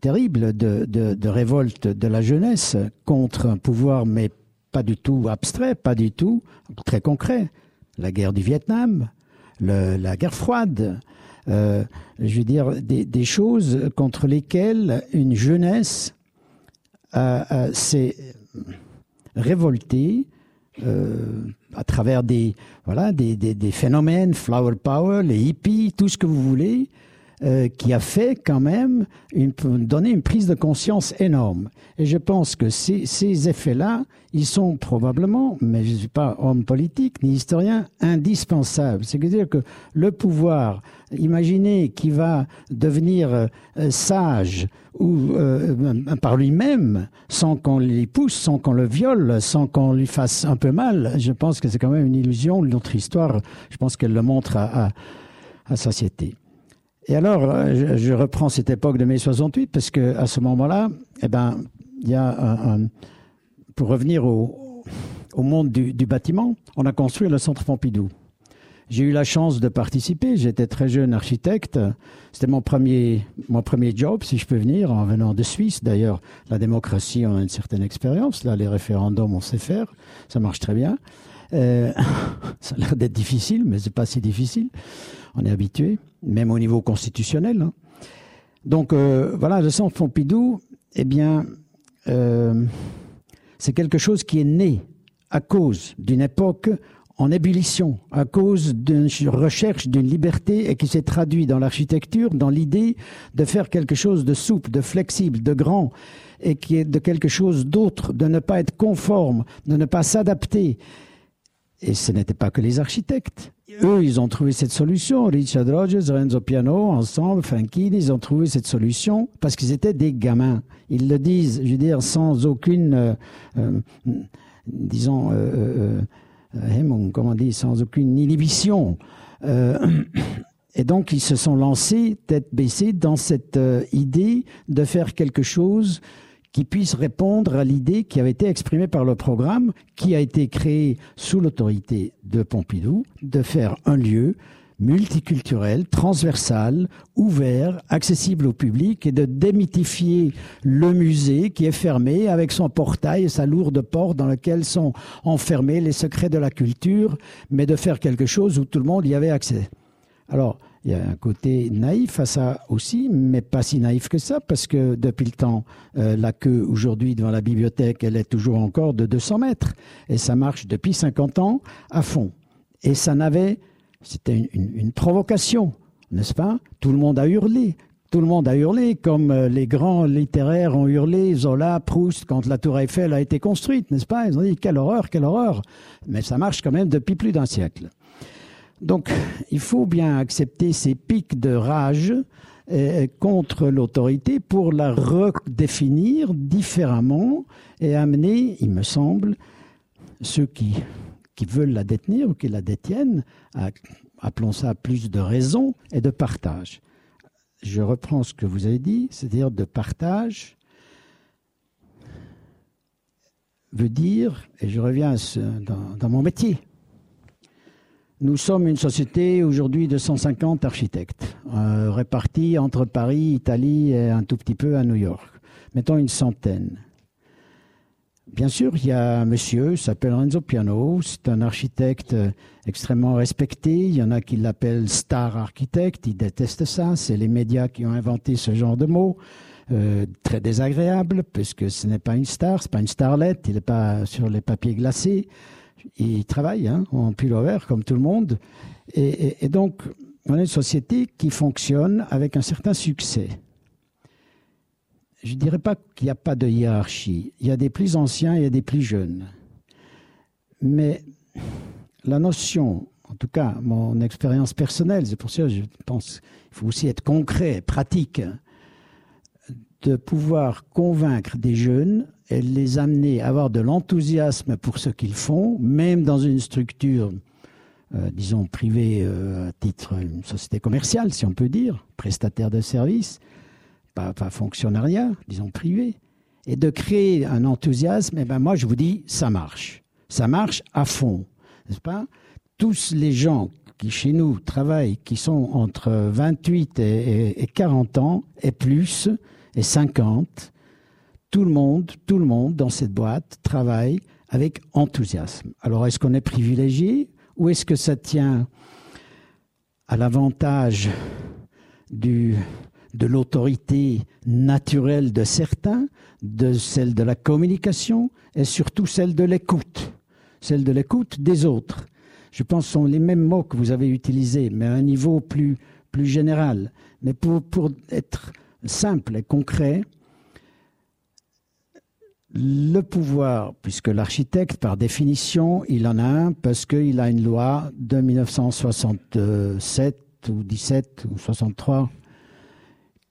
terrible de, de, révolte de la jeunesse contre un pouvoir, mais pas du tout abstrait, pas du tout très concret. La guerre du Vietnam, la guerre froide, euh, je veux dire, des, choses contre lesquelles une jeunesse s'est révoltée euh, à travers des, voilà, des, des, des, phénomènes, flower power, les hippies, tout ce que vous voulez, euh, qui a fait quand même une, donner une prise de conscience énorme. Et je pense que ces, effets-là, ils sont probablement, mais je ne suis pas homme politique ni historien, indispensables. C'est-à-dire que le pouvoir, imaginez qu'il va devenir euh, sage ou euh, par lui-même, sans qu'on l'y pousse, sans qu'on le viole, sans qu'on lui fasse un peu mal, je pense que c'est quand même une illusion. Notre histoire, je pense qu'elle le montre à, à, à société. Et alors, euh, je, reprends cette époque de mai 68 parce que à ce moment-là, eh ben, il y a pour revenir au, au monde du, du, bâtiment, on a construit le centre Pompidou. J'ai eu la chance de participer. J'étais très jeune architecte. C'était mon premier, mon premier job, si je peux venir, en venant de Suisse. D'ailleurs, la démocratie, on a une certaine expérience. Là, les référendums, on sait faire. Ça marche très bien. Euh, ça a l'air d'être difficile, mais c'est pas si difficile. On est habitué, même au niveau constitutionnel. Hein. Donc euh, voilà, le centre Pompidou, eh bien, euh, c'est quelque chose qui est né à cause d'une époque en ébullition, à cause d'une recherche d'une liberté et qui s'est traduit dans l'architecture, dans l'idée de faire quelque chose de souple, de flexible, de grand, et qui est de quelque chose d'autre, de ne pas être conforme, de ne pas s'adapter. Et ce n'était pas que les architectes. Eux, ils ont trouvé cette solution. Richard Rogers, Renzo Piano, ensemble, Franchini, ils ont trouvé cette solution parce qu'ils étaient des gamins. Ils le disent, je veux dire, sans aucune, euh, euh, disons, euh, euh, comment on dit, sans aucune inhibition. et donc, ils se sont lancés, tête baissée, dans cette idée de faire quelque chose qui puisse répondre à l'idée qui avait été exprimée par le programme qui a été créé sous l'autorité de Pompidou de faire un lieu multiculturel, transversal, ouvert, accessible au public et de démythifier le musée qui est fermé avec son portail et sa lourde porte dans lequel sont enfermés les secrets de la culture, mais de faire quelque chose où tout le monde y avait accès. Alors, il y a un côté naïf à ça aussi, mais pas si naïf que ça, parce que depuis le temps, euh, la queue aujourd'hui devant la bibliothèque, elle est toujours encore de 200 mètres. Et ça marche depuis 50 ans à fond. Et ça n'avait, c'était une, provocation, n'est-ce pas? Tout le monde a hurlé. Tout le monde a hurlé, comme euh, les grands littéraires ont hurlé, Zola, Proust, quand la tour Eiffel a été construite, n'est-ce pas? Ils ont dit, quelle horreur, quelle horreur. Mais ça marche quand même depuis plus d'un siècle. Donc, il faut bien accepter ces pics de rage euh, contre l'autorité pour la redéfinir différemment et amener, il me semble, ceux qui, qui veulent la détenir ou qui la détiennent, à, appelons ça plus de raison et de partage. Je reprends ce que vous avez dit, c'est-à-dire de partage veut dire, et je reviens dans, dans mon métier, nous sommes une société aujourd'hui de 150 architectes, euh, répartis entre Paris, Italie et un tout petit peu à New York. Mettons une centaine. Bien sûr, il y a un monsieur, s'appelle Renzo Piano, c'est un architecte extrêmement respecté. Il y en a qui l'appellent star architecte, il déteste ça. C'est les médias qui ont inventé ce genre de mot. Euh, très désagréable, puisque ce n'est pas une star, c'est pas une starlette, il n'est pas sur les papiers glacés il travaille hein, en pullover comme tout le monde. Et, donc, on a une société qui fonctionne avec un certain succès. Je ne dirais pas qu'il n'y a pas de hiérarchie. Il y a des plus anciens et il y a des plus jeunes. Mais la notion, en tout cas mon expérience personnelle, c'est pour ça que je pense qu'il faut aussi être concret, pratique, de pouvoir convaincre des jeunes les amener à avoir de l'enthousiasme pour ce qu'ils font, même dans une structure, euh, disons, privée euh, à titre d'une société commerciale, si on peut dire, prestataire de services, pas, pas fonctionnariat, disons privé, et de créer un enthousiasme, et eh ben moi je vous dis, ça marche. Ça marche à fond, n'est-ce pas? Tous les gens qui chez nous travaillent, qui sont entre 28 et, et 40 ans et plus, et 50, tout le monde, tout le monde dans cette boîte travaille avec enthousiasme. Alors, est-ce qu'on est privilégié ou est-ce que ça tient à l'avantage de l'autorité naturelle de certains, de celle de la communication et surtout celle de l'écoute, celle de l'écoute des autres? Je pense que ce sont les mêmes mots que vous avez utilisés, mais à un niveau plus, général. Mais pour être simple et concret, le pouvoir, puisque l'architecte, par définition, il en a un parce qu'il a une loi de 1967 ou 17 ou 63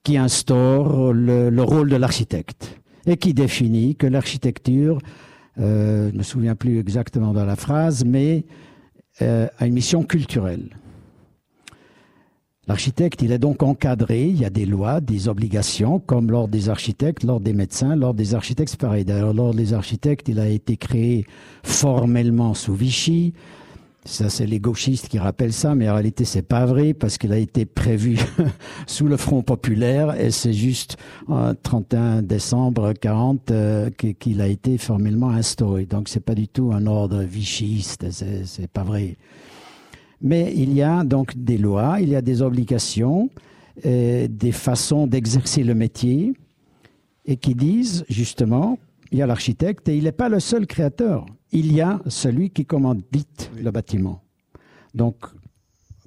qui instaure le, rôle de l'architecte et qui définit que l'architecture, euh, je ne me souviens plus exactement de la phrase, mais euh, a une mission culturelle. L'architecte, il est donc encadré, il y a des lois, des obligations, comme l'ordre des architectes, l'ordre des médecins, l'ordre des architectes, c'est pareil. D'ailleurs, l'ordre des architectes, il a été créé formellement sous Vichy. Ça, c'est les gauchistes qui rappellent ça, mais en réalité, c'est pas vrai parce qu'il a été prévu sous le Front populaire et c'est juste en 31 décembre 40 euh, qu'il a été formellement instauré. Donc, c'est pas du tout un ordre vichiste, c'est pas vrai. Mais il y a donc des lois, il y a des obligations, euh, des façons d'exercer le métier, et qui disent justement, il y a l'architecte et il n'est pas le seul créateur. Il y a celui qui commandite le bâtiment. Donc,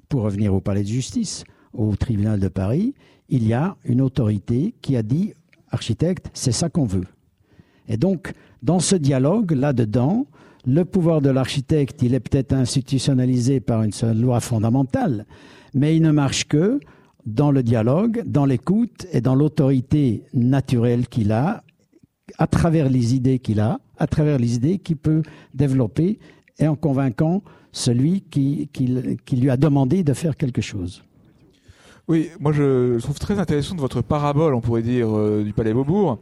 pour revenir au palais de justice, au tribunal de Paris, il y a une autorité qui a dit, architecte, c'est ça qu'on veut. Et donc, dans ce dialogue, là-dedans, le pouvoir de l'architecte, il est peut-être institutionnalisé par une seule loi fondamentale, mais il ne marche que dans le dialogue, dans l'écoute et dans l'autorité naturelle qu'il a, à travers les idées qu'il a, à travers les idées qu'il peut développer et en convainquant celui qui, lui a demandé de faire quelque chose. Oui, moi je trouve très intéressant de votre parabole, on pourrait dire, euh, du Palais Beaubourg,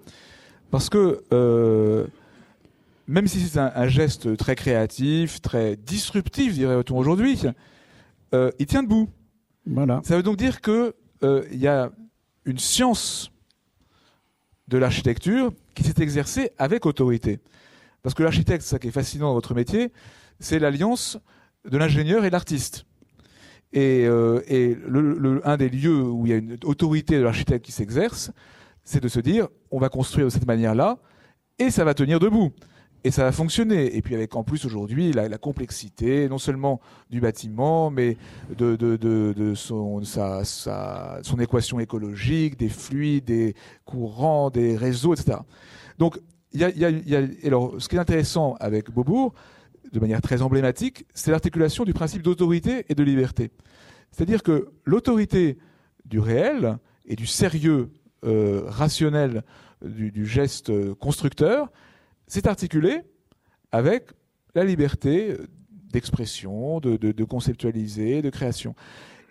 parce que euh, même si c'est un, geste très créatif, très disruptif, dirait-on aujourd'hui, euh, il tient debout. Voilà. Ça veut donc dire qu'il euh, y a une science de l'architecture qui s'est exercée avec autorité. Parce que l'architecte, ça qui est fascinant dans votre métier, c'est l'alliance de l'ingénieur et de l'artiste. Et, euh, un des lieux où il y a une autorité de l'architecte qui s'exerce, c'est de se dire, on va construire de cette manière-là, et ça va tenir debout et ça a fonctionné. Et puis avec en plus aujourd'hui la, complexité, non seulement du bâtiment, mais de, son, équation écologique, des fluides, des courants, des réseaux, etc. Donc, y a, alors, ce qui est intéressant avec Beaubourg, de manière très emblématique, c'est l'articulation du principe d'autorité et de liberté. C'est-à-dire que l'autorité du réel et du sérieux euh, rationnel du, geste constructeur, c'est articulé avec la liberté d'expression, de, conceptualiser, de création.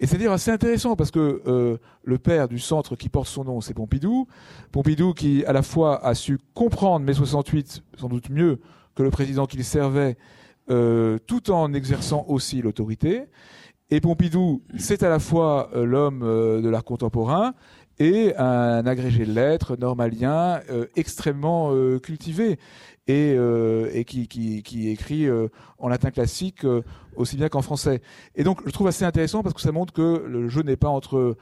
Et c'est dire assez intéressant parce que euh, le père du centre qui porte son nom, c'est Pompidou. Pompidou qui à la fois a su comprendre mai 68 sans doute mieux que le président qu'il servait, euh, tout en exerçant aussi l'autorité. Et Pompidou, c'est à la fois euh, l'homme de l'art contemporain et un agrégé de lettres normalien euh, extrêmement euh, cultivé et, euh, qui, écrit en latin classique aussi bien qu'en français. Et donc je trouve assez intéressant parce que ça montre que le jeu n'est pas entre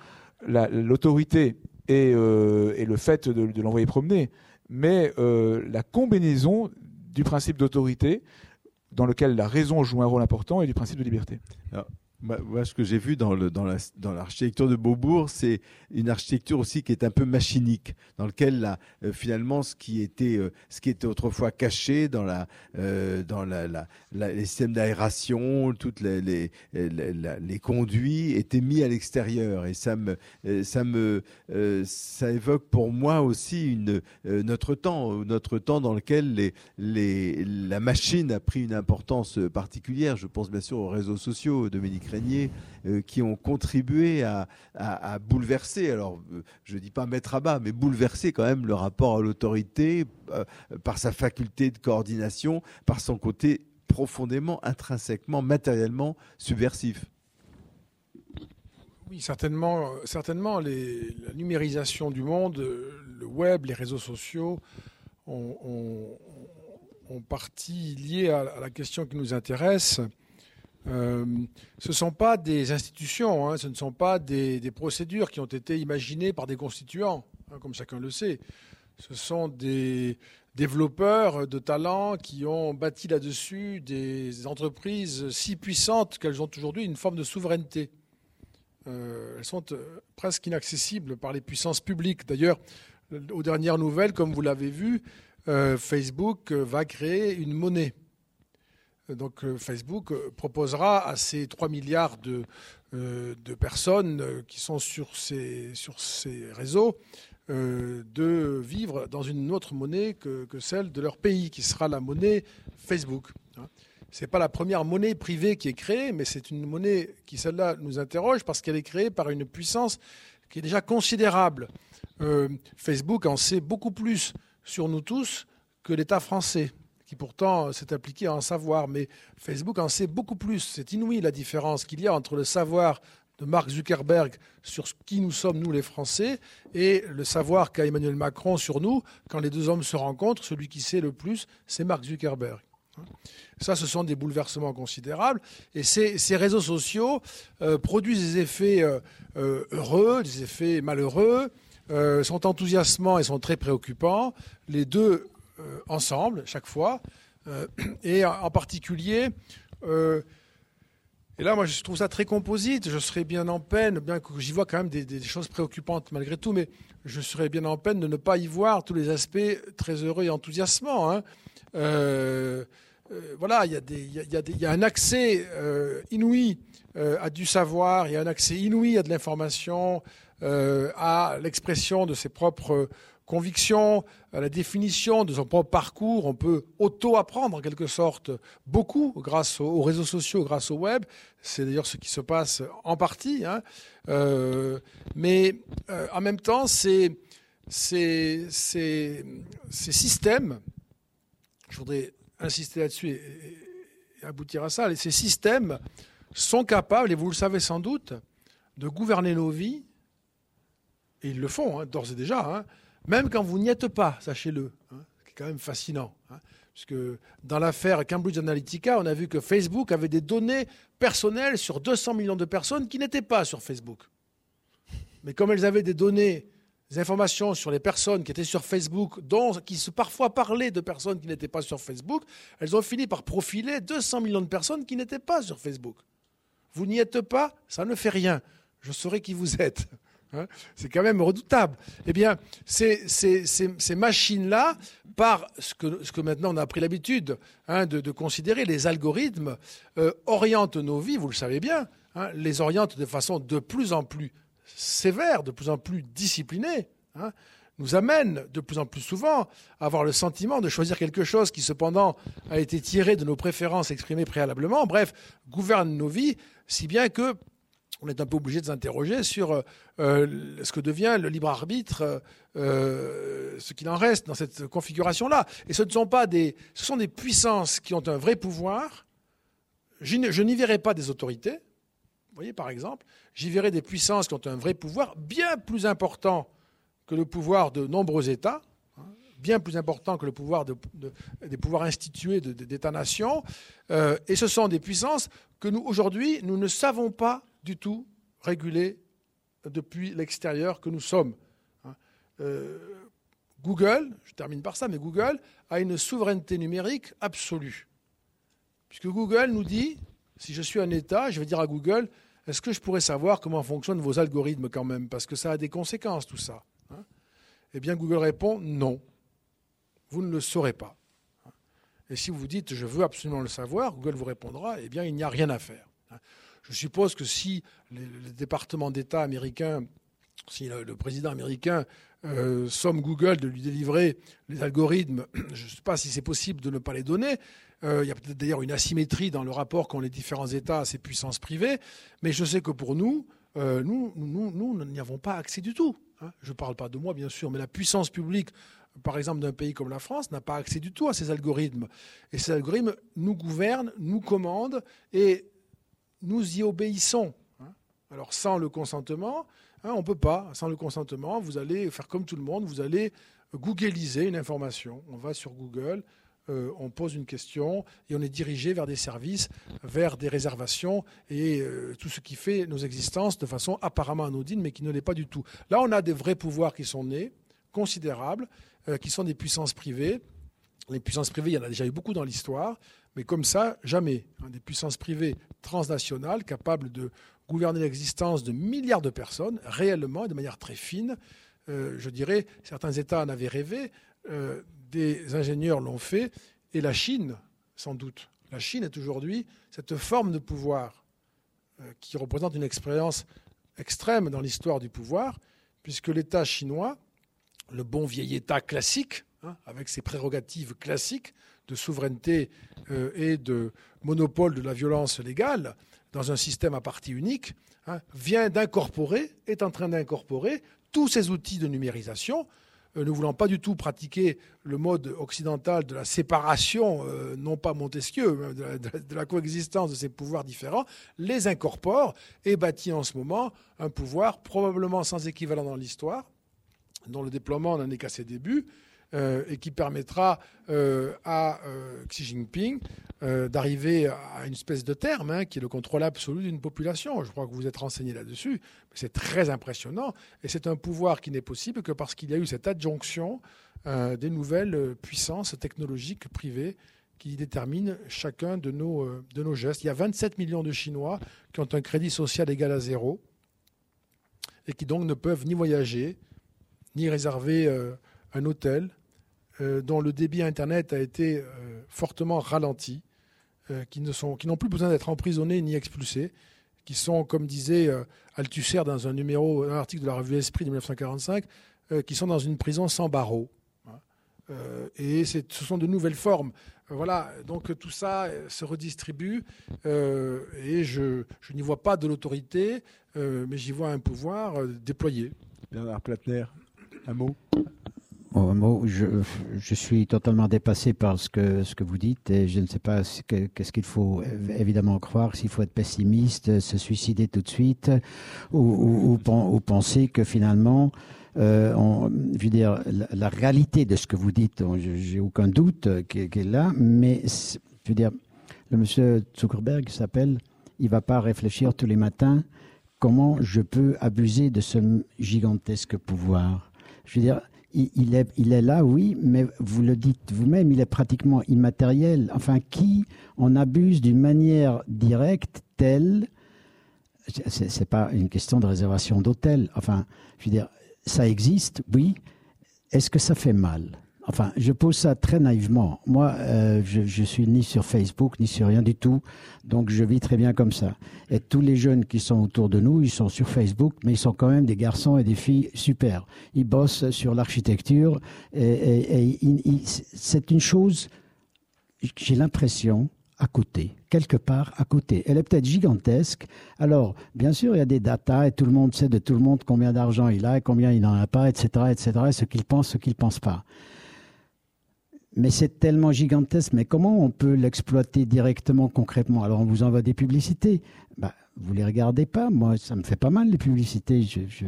l'autorité et, le fait de l'envoyer promener, mais la combinaison du principe d'autorité dans lequel la raison joue un rôle important et du principe de liberté. Moi, ce que j'ai vu dans, l'architecture de Beaubourg, c'est une architecture aussi qui est un peu machinique, dans lequel là, euh, finalement ce qui était euh, ce qui était autrefois caché dans euh, les systèmes d'aération, toutes les conduits étaient mis à l'extérieur et ça me ça me ça évoque pour moi aussi une notre temps notre temps dans lequel les les la machine a pris une importance particulière. Je pense bien sûr aux réseaux sociaux, Dominique euh, qui ont contribué à, bouleverser, alors euh, je ne dis pas mettre à bas, mais bouleverser quand même le rapport à l'autorité euh, par sa faculté de coordination, par son côté profondément, intrinsèquement, matériellement subversif. Oui, certainement, certainement la numérisation du monde, le web, les réseaux sociaux ont, ont partie liées à, la question qui nous intéresse. Euh, ce ne sont pas des institutions, hein, ce ne sont pas des, procédures qui ont été imaginées par des constituants, hein, comme chacun le sait. Ce sont des développeurs de talents qui ont bâti là-dessus des entreprises si puissantes qu'elles ont aujourd'hui une forme de souveraineté. Euh, elles sont euh, presque inaccessibles par les puissances publiques. D'ailleurs, aux dernières nouvelles, comme vous l'avez vu, Facebook va créer une monnaie. Donc Facebook proposera à ces 3 milliards de, de personnes qui sont sur ces, réseaux de vivre dans une autre monnaie que, celle de leur pays, qui sera la monnaie Facebook. Hein. Ce n'est pas la première monnaie privée qui est créée, mais c'est une monnaie qui, celle-là, nous interroge parce qu'elle est créée par une puissance qui est déjà considérable. Euh, Facebook en sait beaucoup plus sur nous tous que l'État français, qui pourtant s'est appliqué à en savoir. Mais Facebook en sait beaucoup plus. C'est inouï la différence qu'il y a entre le savoir de Mark Zuckerberg sur qui nous sommes, nous les Français, et le savoir qu'a Emmanuel Macron sur nous. Quand les deux hommes se rencontrent, celui qui sait le plus, c'est Mark Zuckerberg. Ça, ce sont des bouleversements considérables. Et ces, réseaux sociaux euh, produisent des effets euh, euh, heureux, des effets malheureux, sont enthousiasmants et sont très préoccupants, les deux ensemble, chaque fois. et en, particulier, et là, moi, je trouve ça très composite. Je serais bien en peine, bien que j'y vois quand même des, choses préoccupantes malgré tout, mais je serais bien en peine de ne pas y voir tous les aspects très heureux et enthousiasmants. Euh, euh, voilà, il y, a un accès euh, inouï à du savoir, il y a un accès inouï à de l'information, à l'expression de ses propres convictions, à la définition de son propre parcours. On peut auto-apprendre en quelque sorte beaucoup grâce aux, réseaux sociaux, grâce au web. C'est d'ailleurs ce qui se passe en partie. Hein. mais en même temps, ces, ces systèmes je voudrais insister là-dessus et, aboutir à ça. Ces systèmes sont capables, et vous le savez sans doute, de gouverner nos vies, et ils le font hein, d'ores et déjà, hein, même quand vous n'y êtes pas, sachez-le, hein, est quand même fascinant. puisque dans l'affaire Cambridge Analytica, on a vu que Facebook avait des données personnelles sur 200 millions de personnes qui n'étaient pas sur Facebook. Mais comme elles avaient des données des informations sur les personnes qui étaient sur Facebook, dont, qui se parfois parlaient de personnes qui n'étaient pas sur Facebook, elles ont fini par profiler 200 millions de personnes qui n'étaient pas sur Facebook. Vous n'y êtes pas, ça ne fait rien. Je saurai qui vous êtes. Hein. C'est quand même redoutable. Eh bien, ces, machines-là, par ce que, maintenant on a pris l'habitude hein, de, considérer, les algorithmes euh, orientent nos vies, vous le savez bien, hein, les orientent de façon de plus en plus sévère, de plus en plus discipliné, hein, nous amène de plus en plus souvent à avoir le sentiment de choisir quelque chose qui cependant a été tiré de nos préférences exprimées préalablement, bref, gouverne nos vies, si bien que on est un peu obligé de s'interroger sur euh, euh, ce que devient le libre arbitre, euh, ce qu'il en reste dans cette configuration-là. Et ce ne sont pas des, ce sont des puissances qui ont un vrai pouvoir. Je n'y verrai pas des autorités, vous voyez, par exemple, j'y verrai des puissances qui ont un vrai pouvoir bien plus important que le pouvoir de nombreux États, hein, bien plus important que le pouvoir des pouvoirs institués d'États-nations. Et ce sont des puissances que nous, aujourd'hui, nous ne savons pas du tout réguler depuis l'extérieur que nous sommes. Hein. Euh, Google, je termine par ça, mais Google a une souveraineté numérique absolue. Puisque Google nous dit, si je suis un État, je vais dire à Google, est-ce que je pourrais savoir comment fonctionnent vos algorithmes quand même? Parce que ça a des conséquences, tout ça. Hein eh bien, Google répond non. Vous ne le saurez pas. Et si vous dites je veux absolument le savoir, Google vous répondra eh bien, il n'y a rien à faire. Je suppose que si le département d'État américain, si le, président américain euh, somme Google de lui délivrer les algorithmes, je ne sais pas si c'est possible de ne pas les donner, euh, il y a peut-être d'ailleurs une asymétrie dans le rapport qu'ont les différents États à ces puissances privées, mais je sais que pour nous, euh, nous, nous, n'y avons pas accès du tout. Hein. Je ne parle pas de moi, bien sûr, mais la puissance publique, par exemple, d'un pays comme la France, n'a pas accès du tout à ces algorithmes. Et ces algorithmes nous gouvernent, nous commandent, et nous y obéissons. Hein. Alors sans le consentement, hein, on ne peut pas. Sans le consentement, vous allez faire comme tout le monde, vous allez googliser une information. On va sur Google, euh, on pose une question et on est dirigé vers des services, vers des réservations et euh, tout ce qui fait nos existences de façon apparemment anodine, mais qui ne l'est pas du tout. Là, on a des vrais pouvoirs qui sont nés, considérables, euh, qui sont des puissances privées. Les puissances privées, il y en a déjà eu beaucoup dans l'histoire, mais comme ça, jamais. Des puissances privées transnationales capables de gouverner l'existence de milliards de personnes, réellement, de manière très fine. je dirais, certains États en avaient rêvé des ingénieurs l'ont fait, et la Chine, sans doute. La Chine est aujourd'hui cette forme de pouvoir euh, qui représente une expérience extrême dans l'histoire du pouvoir, puisque l'État chinois, le bon vieil État classique, hein, avec ses prérogatives classiques de souveraineté euh, et de monopole de la violence légale, dans un système à partie unique, hein, vient d'incorporer, est en train d'incorporer tous ces outils de numérisation euh, ne voulant pas du tout pratiquer le mode occidental de la séparation, euh, non pas Montesquieu, de la, coexistence de ces pouvoirs différents, les incorpore et bâtit en ce moment un pouvoir probablement sans équivalent dans l'histoire, dont le déploiement n'en est qu'à ses débuts, euh, et qui permettra euh, à euh, Xi Jinping d'arriver à une espèce de terme hein, qui est le contrôle absolu d'une population. Je crois que vous êtes renseigné là-dessus. C'est très impressionnant et c'est un pouvoir qui n'est possible que parce qu'il y a eu cette adjonction des nouvelles puissances technologiques privées qui déterminent chacun de nos, de nos gestes. Il y a 27 millions de Chinois qui ont un crédit social égal à zéro et qui donc ne peuvent ni voyager, ni réserver un hôtel, dont le débit Internet a été euh, fortement ralenti, euh, qui n'ont plus besoin d'être emprisonnés ni expulsés, qui sont, comme disait Althusser dans un numéro, un article de la revue Esprit de 1945, qui sont dans une prison sans barreaux. Hein. et ce sont de nouvelles formes. Voilà, donc tout ça se redistribue et je, je n'y vois pas de l'autorité, mais j'y vois un pouvoir déployé. Bernard Platner, un mot? Je, je, suis totalement dépassé par ce que, vous dites et je ne sais pas qu'est-ce qu'il faut évidemment croire, s'il faut être pessimiste, se suicider tout de suite ou, penser que finalement, euh, je veux dire, la, réalité de ce que vous dites, j'ai aucun doute qu'elle est là, mais je veux dire, le monsieur Zuckerberg s'appelle, il va pas réfléchir tous les matins comment je peux abuser de ce gigantesque pouvoir. Je veux dire, il, est, là, oui, mais vous le dites vous-même, il est pratiquement immatériel. Enfin, qui en abuse d'une manière directe, telle. C'est, n'est pas une question de réservation d'hôtel. Enfin, je veux dire, ça existe, oui. Est-ce que ça fait mal? Enfin, je pose ça très naïvement. Moi, euh, je, je suis ni sur Facebook, ni sur rien du tout. Donc, je vis très bien comme ça. Et tous les jeunes qui sont autour de nous, ils sont sur Facebook, mais ils sont quand même des garçons et des filles super. Ils bossent sur l'architecture. Et, c'est une chose, j'ai l'impression, à côté, quelque part à côté. Elle est peut-être gigantesque. Alors, bien sûr, il y a des datas et tout le monde sait de tout le monde combien d'argent il a et combien il n'en a pas, etc., etc., ce qu'il pense, ce qu'il ne pense pas mais c'est tellement gigantesque. Mais comment on peut l'exploiter directement, concrètement? Alors, on vous envoie des publicités. Bah, vous les regardez pas. Moi, ça me fait pas mal les publicités. Je, je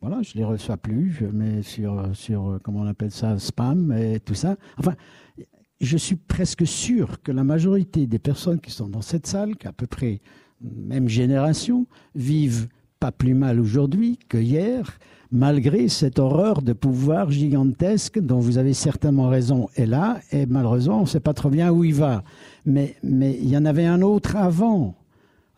voilà, je les reçois plus. Je mets sur, sur comment on appelle ça, spam et tout ça. Enfin, je suis presque sûr que la majorité des personnes qui sont dans cette salle, qui à peu près même génération, vivent pas plus mal aujourd'hui que hier malgré cette horreur de pouvoir gigantesque dont vous avez certainement raison est là, et malheureusement, on ne sait pas trop bien où il va. Mais, mais il y en avait un autre avant.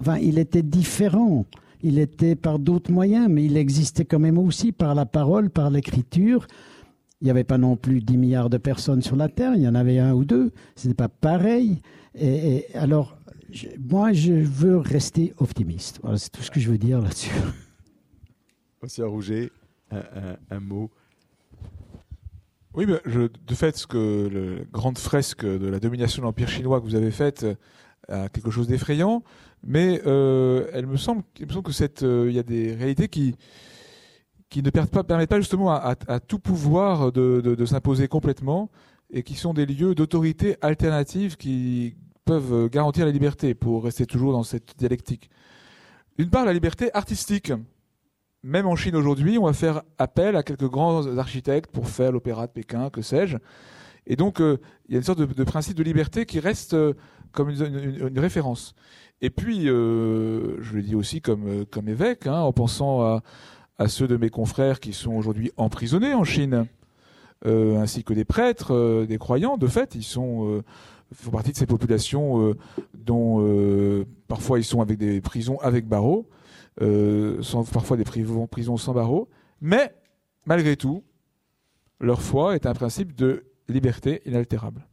Enfin, il était différent. Il était par d'autres moyens, mais il existait quand même aussi par la parole, par l'écriture. Il n'y avait pas non plus 10 milliards de personnes sur la Terre, il y en avait un ou deux. Ce n'est pas pareil. Et, alors, moi, je veux rester optimiste. Voilà, c'est tout ce que je veux dire là-dessus. Monsieur Rouget un, mot oui, de fait, ce que la grande fresque de la domination de l'Empire chinois que vous avez faite euh, a quelque chose d'effrayant, mais euh, elle me semble, il me semble que euh, il y a des réalités qui ne permettent pas, permettent pas justement à, tout pouvoir de, de, s'imposer complètement et qui sont des lieux d'autorité alternative qui peuvent garantir la liberté pour rester toujours dans cette dialectique. D'une part, la liberté artistique même en Chine aujourd'hui, on va faire appel à quelques grands architectes pour faire l'opéra de Pékin, que sais-je. Et donc, euh, il y a une sorte de, principe de liberté qui reste euh, comme une, référence. Et puis, je le dis aussi comme, évêque, hein, en pensant à, ceux de mes confrères qui sont aujourd'hui emprisonnés en Chine, ainsi que des prêtres, des croyants, de fait, ils font partie de ces populations dont parfois ils sont avec des prisons avec barreaux, sont parfois des prisons sans barreaux, mais malgré tout, leur foi est un principe de liberté inaltérable.